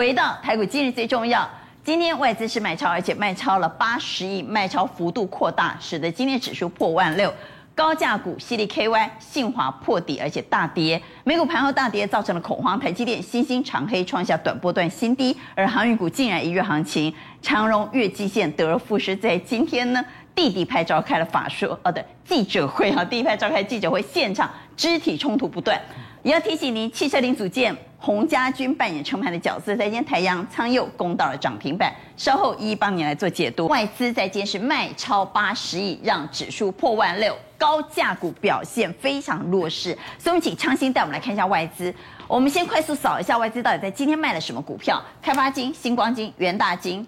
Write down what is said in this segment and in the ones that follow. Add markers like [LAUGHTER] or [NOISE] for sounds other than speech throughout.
回到台股，今日最重要。今天外资是卖超，而且卖超了八十亿，卖超幅度扩大，使得今天指数破万六。高价股矽力 KY、信华破底，而且大跌。美股盘后大跌，造成了恐慌。台积电、新兴长黑创下短波段新低，而航运股竟然一日行情。长荣、月季线得而复失，在今天呢，弟弟派召开了法说，哦对，记者会啊，弟弟派召开记者会，现场肢体冲突不断。也要提醒您，汽车零组件。洪家军扮演撑盘的角色，在今天台阳仓佑攻到了涨停板，稍后一一帮你来做解读。外资在今天是卖超八十亿，让指数破万六，高价股表现非常弱势。所以我们请昌兴带我们来看一下外资。我们先快速扫一下外资到底在今天卖了什么股票：开发金、星光金、元大金、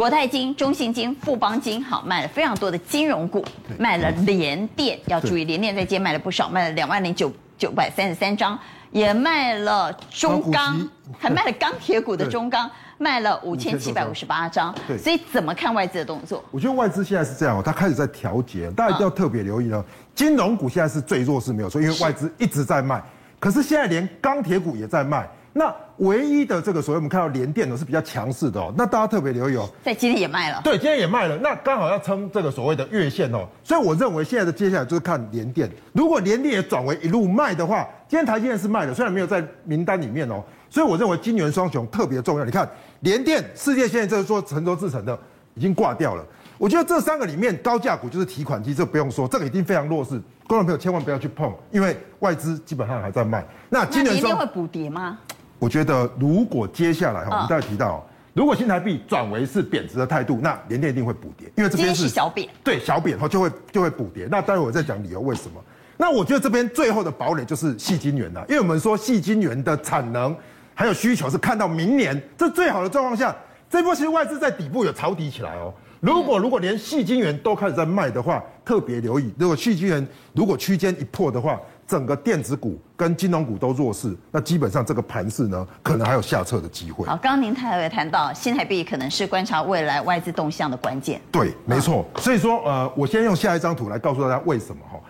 国泰金、中信金、富邦金，好，卖了非常多的金融股，卖了联电，要注意联电在今天卖了不少，卖了两万零九九百三十三张。也卖了中钢，还卖了钢铁股的中钢，卖了五千七百五十八张。对，所以怎么看外资的动作？我觉得外资现在是这样哦，它开始在调节，大家一定要特别留意哦。金融股现在是最弱势，没有错，因为外资一直在卖。可是现在连钢铁股也在卖。那唯一的这个所谓我们看到联电呢是比较强势的哦，那大家特别留意哦，在今天也卖了，对，今天也卖了，那刚好要撑这个所谓的月线哦，所以我认为现在的接下来就是看联电，如果联电也转为一路卖的话，今天台积电是卖的，虽然没有在名单里面哦，所以我认为金元双雄特别重要。你看联电、世界现在就是说成熟制程的已经挂掉了，我觉得这三个里面高价股就是提款机，这不用说，这个已经非常弱势，观众朋友千万不要去碰，因为外资基本上还在卖。那晶圆双会补跌吗？我觉得，如果接下来哈，我们再提到，如果新台币转为是贬值的态度，那联电一定会补跌，因为这边是小贬，对小贬，后就会就会补跌。那待会我再讲理由为什么。那我觉得这边最后的堡垒就是细晶圆了，因为我们说细晶圆的产能还有需求是看到明年，这最好的状况下，这波其实外资在底部有抄底起来哦。如果如果连细晶圆都开始在卖的话，特别留意，如果细晶圆如果区间一破的话。整个电子股跟金融股都弱势，那基本上这个盘势呢，可能还有下撤的机会。好，刚刚您还有谈到新台币可能是观察未来外资动向的关键。对，没错。所以说，呃，我先用下一张图来告诉大家为什么哈？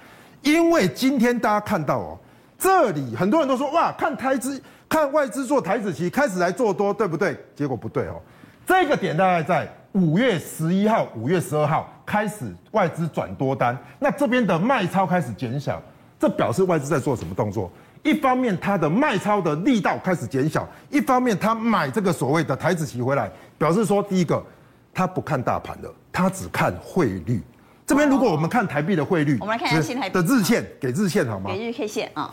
因为今天大家看到哦，这里很多人都说哇，看台资，看外资做台子期开始来做多，对不对？结果不对哦，这个点大概在五月十一号、五月十二号开始外资转多单，那这边的卖超开始减小。这表示外资在做什么动作？一方面，它的卖超的力道开始减小；一方面，它买这个所谓的台子期回来，表示说，第一个，它不看大盘的，它只看汇率。这边如果我们看台币的汇率，我们来看一下新台币的日线，给日线好吗？给日 K 线啊。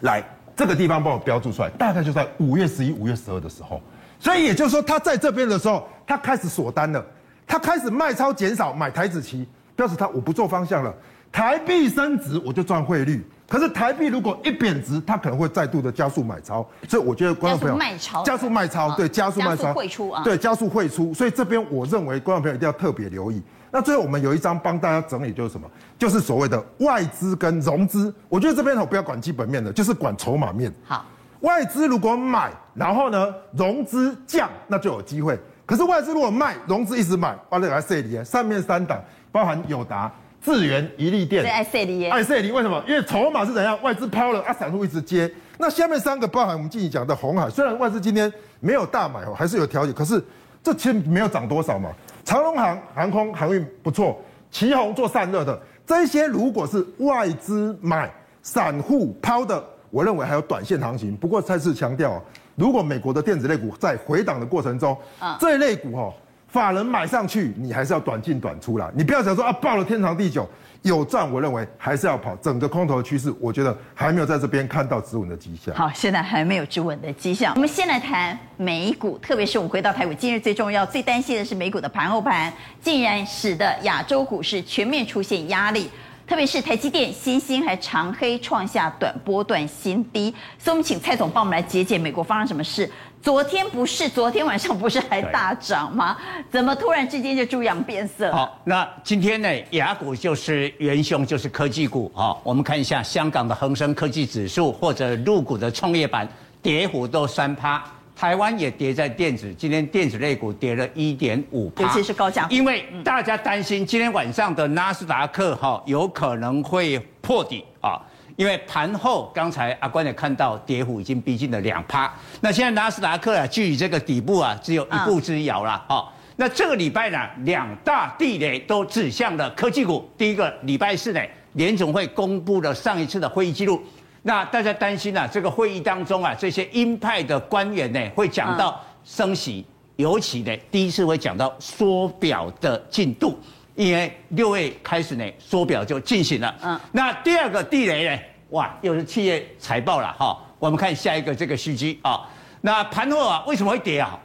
来，这个地方帮我标注出来，大概就在五月十一、五月十二的时候。所以也就是说，它在这边的时候，它开始锁单了，它开始卖超减少，买台子期，表示它我不做方向了。台币升值，我就赚汇率。可是台币如果一贬值，它可能会再度的加速买超。所以我觉得观众朋友加速卖超，加速卖超，对，加速卖超，汇出啊，对，加速汇出。所以这边我认为观众朋友一定要特别留意。那最后我们有一张帮大家整理，就是什么？就是所谓的外资跟融资。我觉得这边我不要管基本面的，就是管筹码面。好，外资如果买，然后呢融资降，那就有机会。可是外资如果卖，融资一直买，哇，这个 C 里上面三档包含友达。智源、一利电，爱赛力，爱赛力为什么？因为筹码是怎样？外资抛了啊，散户一直接。那下面三个包含我们近期讲的红海，虽然外资今天没有大买哦，还是有调节，可是这其实没有涨多少嘛。长荣航航空航运不错，旗宏做散热的，这些如果是外资买，散户抛的，我认为还有短线行情。不过再次强调，如果美国的电子类股在回档的过程中，啊，这一类股哈。法人买上去，你还是要短进短出啦。你不要想说啊，抱了天长地久有赚，我认为还是要跑。整个空头的趋势，我觉得还没有在这边看到止稳的迹象。好，现在还没有止稳的迹象。我们先来谈美股，特别是我们回到台股，今日最重要、最担心的是美股的盘后盘，竟然使得亚洲股市全面出现压力。特别是台积电、新兴还长黑创下短波段新低，所以我们请蔡总帮我们来解解美国发生什么事。昨天不是，昨天晚上不是还大涨吗？怎么突然之间就猪羊变色？好，那今天呢，雅股就是元凶，就是科技股啊。我们看一下香港的恒生科技指数或者入股的创业板，跌幅都三趴。台湾也跌在电子，今天电子类股跌了一点五趴，尤其是高价股，因为大家担心今天晚上的纳斯达克哈有可能会破底啊，因为盘后刚才阿关也看到跌幅已经逼近了两趴，那现在纳斯达克啊，距离这个底部啊只有一步之遥了。好、嗯，那这个礼拜呢，两大地雷都指向了科技股。第一个礼拜四呢，联总会公布了上一次的会议记录，那大家担心啊，这个会议当中啊，这些鹰派的官员呢会讲到升息，尤其呢第一次会讲到缩表的进度。因为六月开始呢，缩表就进行了。嗯，那第二个地雷呢？哇，又是企业财报了哈。我们看下一个这个数据啊。那盘后啊，为什么会跌啊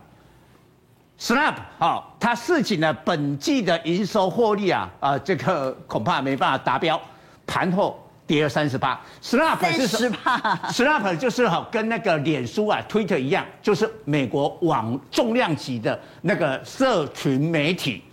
？Snap 啊，它市井呢本季的营收获利啊，啊，这个恐怕没办法达标。盘后跌了三十八。Snap 是什么？Snap 就是哈，跟那个脸书啊、Twitter 一样，就是美国网重量级的那个社群媒体。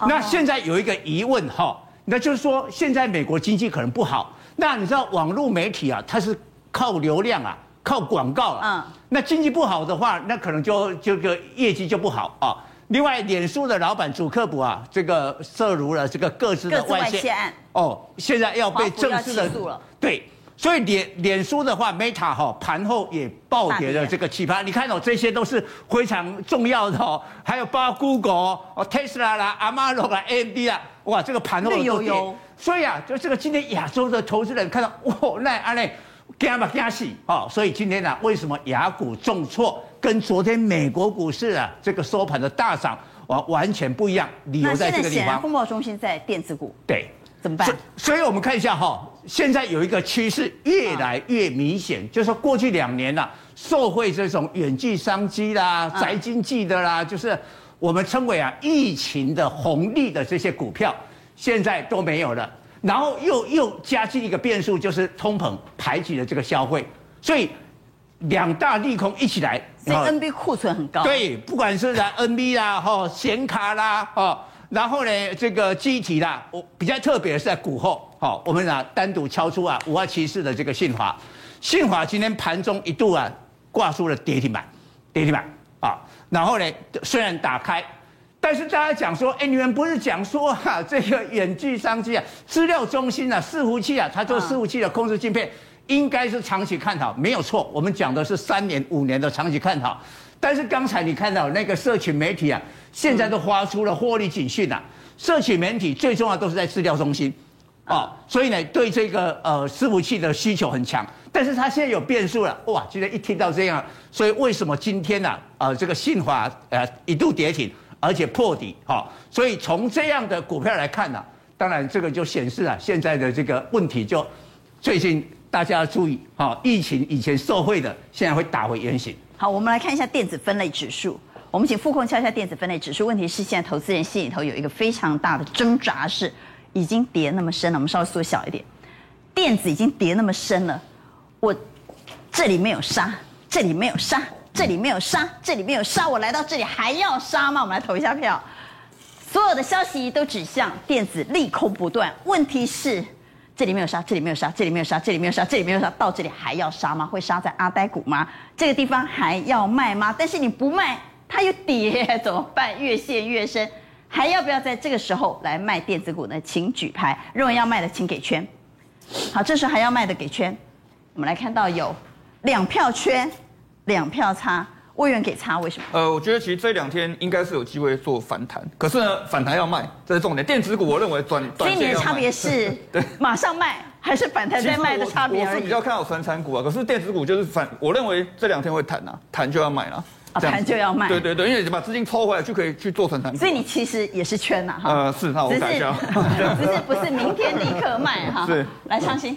那现在有一个疑问哈，那就是说现在美国经济可能不好，那你知道网络媒体啊，它是靠流量啊，靠广告啊，嗯，那经济不好的话，那可能就这个业绩就不好啊。另外，脸书的老板祖克伯啊，这个涉入了这个各自的外泄。案，哦，现在要被正式的对。所以脸脸书的话，Meta 哈盘后也暴跌了这个奇葩，你看哦，这些都是非常重要的哦，还有包括 Google 哦、Tesla 啦、Amazon 啦、AMD 啦，哇，这个盘后都跌。所以啊，就这个今天亚洲的投资人看到哇，那阿内惊吧惊死哦，所以今天呢，为什么雅股重挫，跟昨天美国股市啊这个收盘的大涨完完全不一样？理由在这个地方。风暴中心在电子股。对。怎么办？所以，我们看一下哈，现在有一个趋势越来越明显，就是说过去两年呐，受惠这种远距商机啦、宅经济的啦，就是我们称为啊疫情的红利的这些股票，现在都没有了。然后又又加进一个变数，就是通膨排挤了这个消费，所以两大利空一起来，所以 NB 库存很高。对，不管是在 NB 啦、哈显卡啦、哈。然后呢，这个记忆体啦，我比较特别的是在股后，好，我们啊单独敲出啊五二七四的这个信华，信华今天盘中一度啊挂出了跌停板，跌停板啊，然后呢虽然打开，但是大家讲说，哎，你们不是讲说哈 [LAUGHS] 这个远距商机啊，资料中心啊，伺服器啊，它做伺服器的控制晶片，应该是长期看好，没有错，我们讲的是三年五年的长期看好。但是刚才你看到那个社群媒体啊，现在都发出了获利警讯啊。社群媒体最重要都是在资料中心，哦，所以呢，对这个呃伺服器的需求很强。但是它现在有变数了，哇！今天一听到这样，所以为什么今天呢、啊？呃，这个信华呃一度跌停，而且破底，哈、哦。所以从这样的股票来看呢、当然这个就显示啊，现在的这个问题就最近大家要注意，哈、哦，疫情以前受惠的，现在会打回原形。好，我们来看一下电子分类指数。我们请副控敲一下电子分类指数。问题是现在投资人心里头有一个非常大的挣扎，是已经跌那么深了。我们稍微缩小一点，电子已经跌那么深了，我这里没有杀，这里没有杀，这里没有杀，这里没有杀，我来到这里还要杀吗？我们来投一下票。所有的消息都指向电子利空不断。问题是。这里没有杀，这里没有杀，这里没有杀，这里没有杀，这里没有杀，到这里还要杀吗？会杀在阿呆股吗？这个地方还要卖吗？但是你不卖，它又跌，怎么办？越陷越深，还要不要在这个时候来卖电子股呢？请举牌，认为要卖的请给圈。好，这时候还要卖的给圈。我们来看到有两票圈，两票差。委员给差，为什么？呃，我觉得其实这两天应该是有机会做反弹，可是呢，反弹要卖，这是重点。电子股我认为短短线。所以你的差别是，[LAUGHS] 对，马上卖还是反弹再卖的差别而已。我是比较看好传产股啊，可是电子股就是反，我认为这两天会弹啊，弹就要买了。啊，弹就要卖。对对对，因为你把资金抽回来就可以去做传产股。所以你其实也是圈呐，哈。呃，是，那我改一下。[LAUGHS] 只是不是明天立刻卖哈？[LAUGHS] 是，来昌兴。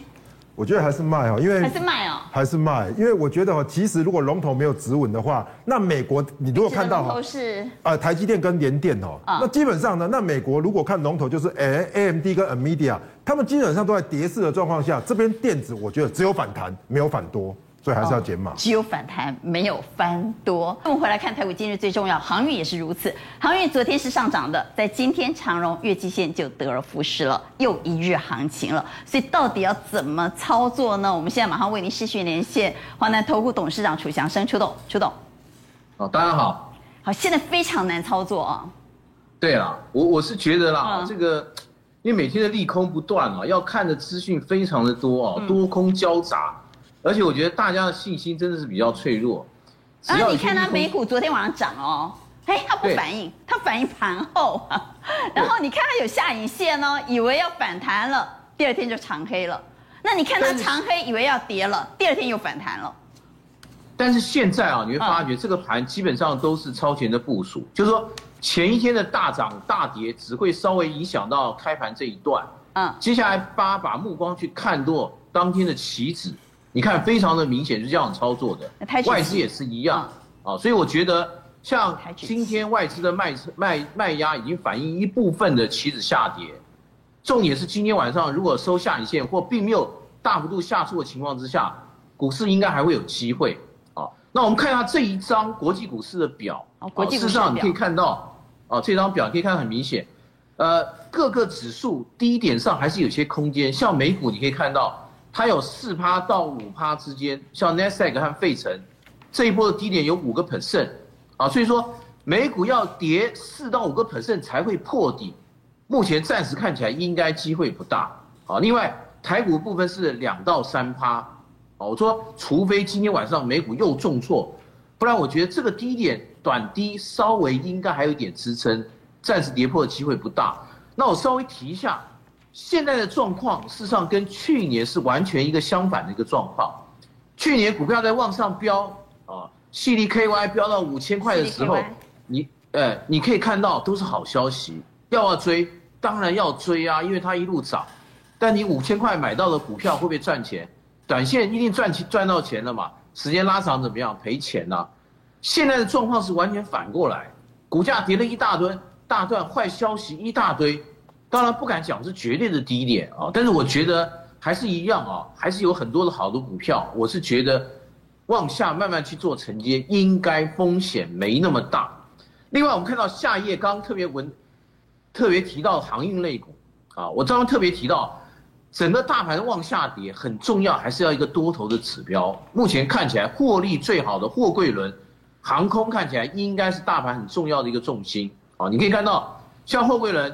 我觉得还是卖哦，因为还是卖哦，还是卖，因为我觉得哦，其实如果龙头没有止稳的话，那美国你如果看到哈，是呃台积电跟联电哦，那基本上呢，那美国如果看龙头就是 A A M D 跟 Amedia，他们基本上都在跌势的状况下，这边电子我觉得只有反弹，没有反多。所以还是要减码，只有反弹，没有翻多。那我们回来看台股，今日最重要，航运也是如此。航运昨天是上涨的，在今天长荣月季线就得而复失了，又一日行情了。所以到底要怎么操作呢？我们现在马上为您视讯连线华南投顾董事长楚祥生出动，出动。哦，大家好。好，现在非常难操作啊。对啊，我我是觉得啦，嗯、这个因为每天的利空不断啊，要看的资讯非常的多啊，多空交杂，嗯、而且我觉得大家的信心真的是比较脆弱。然后你看它美股昨天晚上涨哦，哎，它不反应，它反应盘后。然后你看它有下影线哦，以为要反弹了，第二天就长黑了。那你看它长黑，以为要跌了，第二天又反弹了。但是现在啊，你会发觉这个盘基本上都是超前的部署，就是说。前一天的大涨大跌只会稍微影响到开盘这一段，嗯，接下来八把目光去看多当天的期指，你看非常的明显是这样操作的，外资也是一样，啊，所以我觉得像今天外资的卖卖卖压已经反映一部分的期指下跌，重点是今天晚上如果收下影线或并没有大幅度下挫的情况之下，股市应该还会有机会，啊，那我们看一下这一张国际股市的表，国际事实上你可以看到。啊，这张表可以看得很明显，呃，各个指数低点上还是有些空间。像美股，你可以看到它有四趴到五趴之间。像 Nasdaq 和费城这一波的低点有五个 percent，啊，所以说美股要跌四到五个 percent 才会破底。目前暂时看起来应该机会不大。啊，另外台股部分是两到三趴。啊，我说除非今天晚上美股又重挫，不然我觉得这个低点。短低稍微应该还有一点支撑，暂时跌破的机会不大。那我稍微提一下，现在的状况事实上跟去年是完全一个相反的一个状况。去年股票在往上飙啊，CDKY 飙到五千块的时候，你呃你可以看到都是好消息，要不要追？当然要追啊，因为它一路涨。但你五千块买到的股票会不会赚钱？短线一定赚钱赚到钱了嘛？时间拉长怎么样？赔钱呐、啊。现在的状况是完全反过来，股价跌了一大堆，大段坏消息一大堆，当然不敢讲是绝对的低点啊，但是我觉得还是一样啊，还是有很多的好的股票，我是觉得往下慢慢去做承接，应该风险没那么大。另外，我们看到下一页刚刚特别文特别提到航运类股啊，我刚刚特别提到整个大盘往下跌，很重要还是要一个多头的指标。目前看起来获利最好的货柜轮。航空看起来应该是大盘很重要的一个重心啊！你可以看到，像货柜轮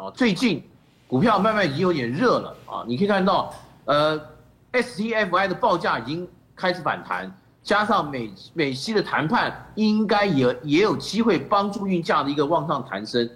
啊，最近股票慢慢已经有点热了啊！你可以看到，呃，STFI 的报价已经开始反弹，加上美美西的谈判，应该也也有机会帮助运价的一个往上弹升。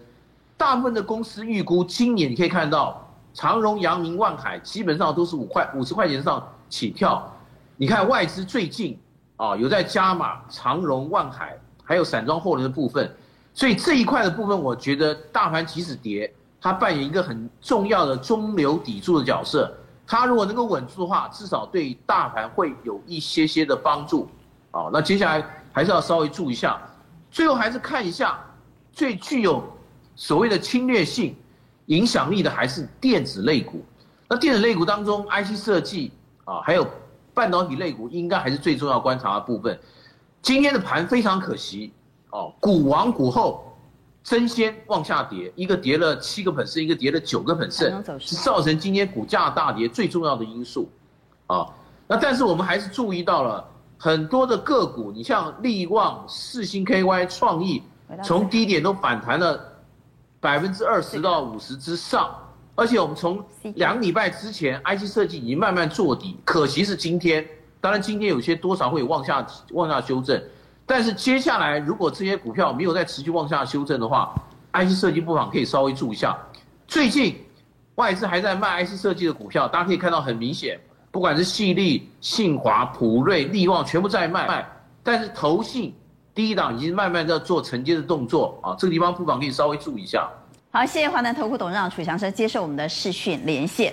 大部分的公司预估今年你可以看到，长荣、阳明、万海基本上都是五块五十块钱上起跳。你看外资最近。啊，有在加码长荣、万海，还有散装货轮的部分，所以这一块的部分，我觉得大盘即使跌，它扮演一个很重要的中流砥柱的角色。它如果能够稳住的话，至少对大盘会有一些些的帮助。啊，那接下来还是要稍微注意一下，最后还是看一下最具有所谓的侵略性影响力的，还是电子类股。那电子类股当中，IC 设计啊，还有。半导体类股应该还是最重要观察的部分。今天的盘非常可惜哦，股王股后争先往下跌，一个跌了七个 percent，一个跌了九个 percent，是造成今天股价大跌最重要的因素。啊，那但是我们还是注意到了很多的个股，你像力旺、四星 KY、创意，从低点都反弹了百分之二十到五十之上。而且我们从两礼拜之前，IC 设计已经慢慢做底，可惜是今天。当然今天有些多少会往下往下修正，但是接下来如果这些股票没有再持续往下修正的话，IC 设计不妨可以稍微注意一下。最近外资还在卖 IC 设计的股票，大家可以看到很明显，不管是矽力、信华、普瑞、力旺，全部在卖卖。但是投信第一档已经慢慢在做承接的动作啊，这个地方不妨可以稍微注意一下。好，谢谢华南投顾董事长楚祥生接受我们的视讯连线。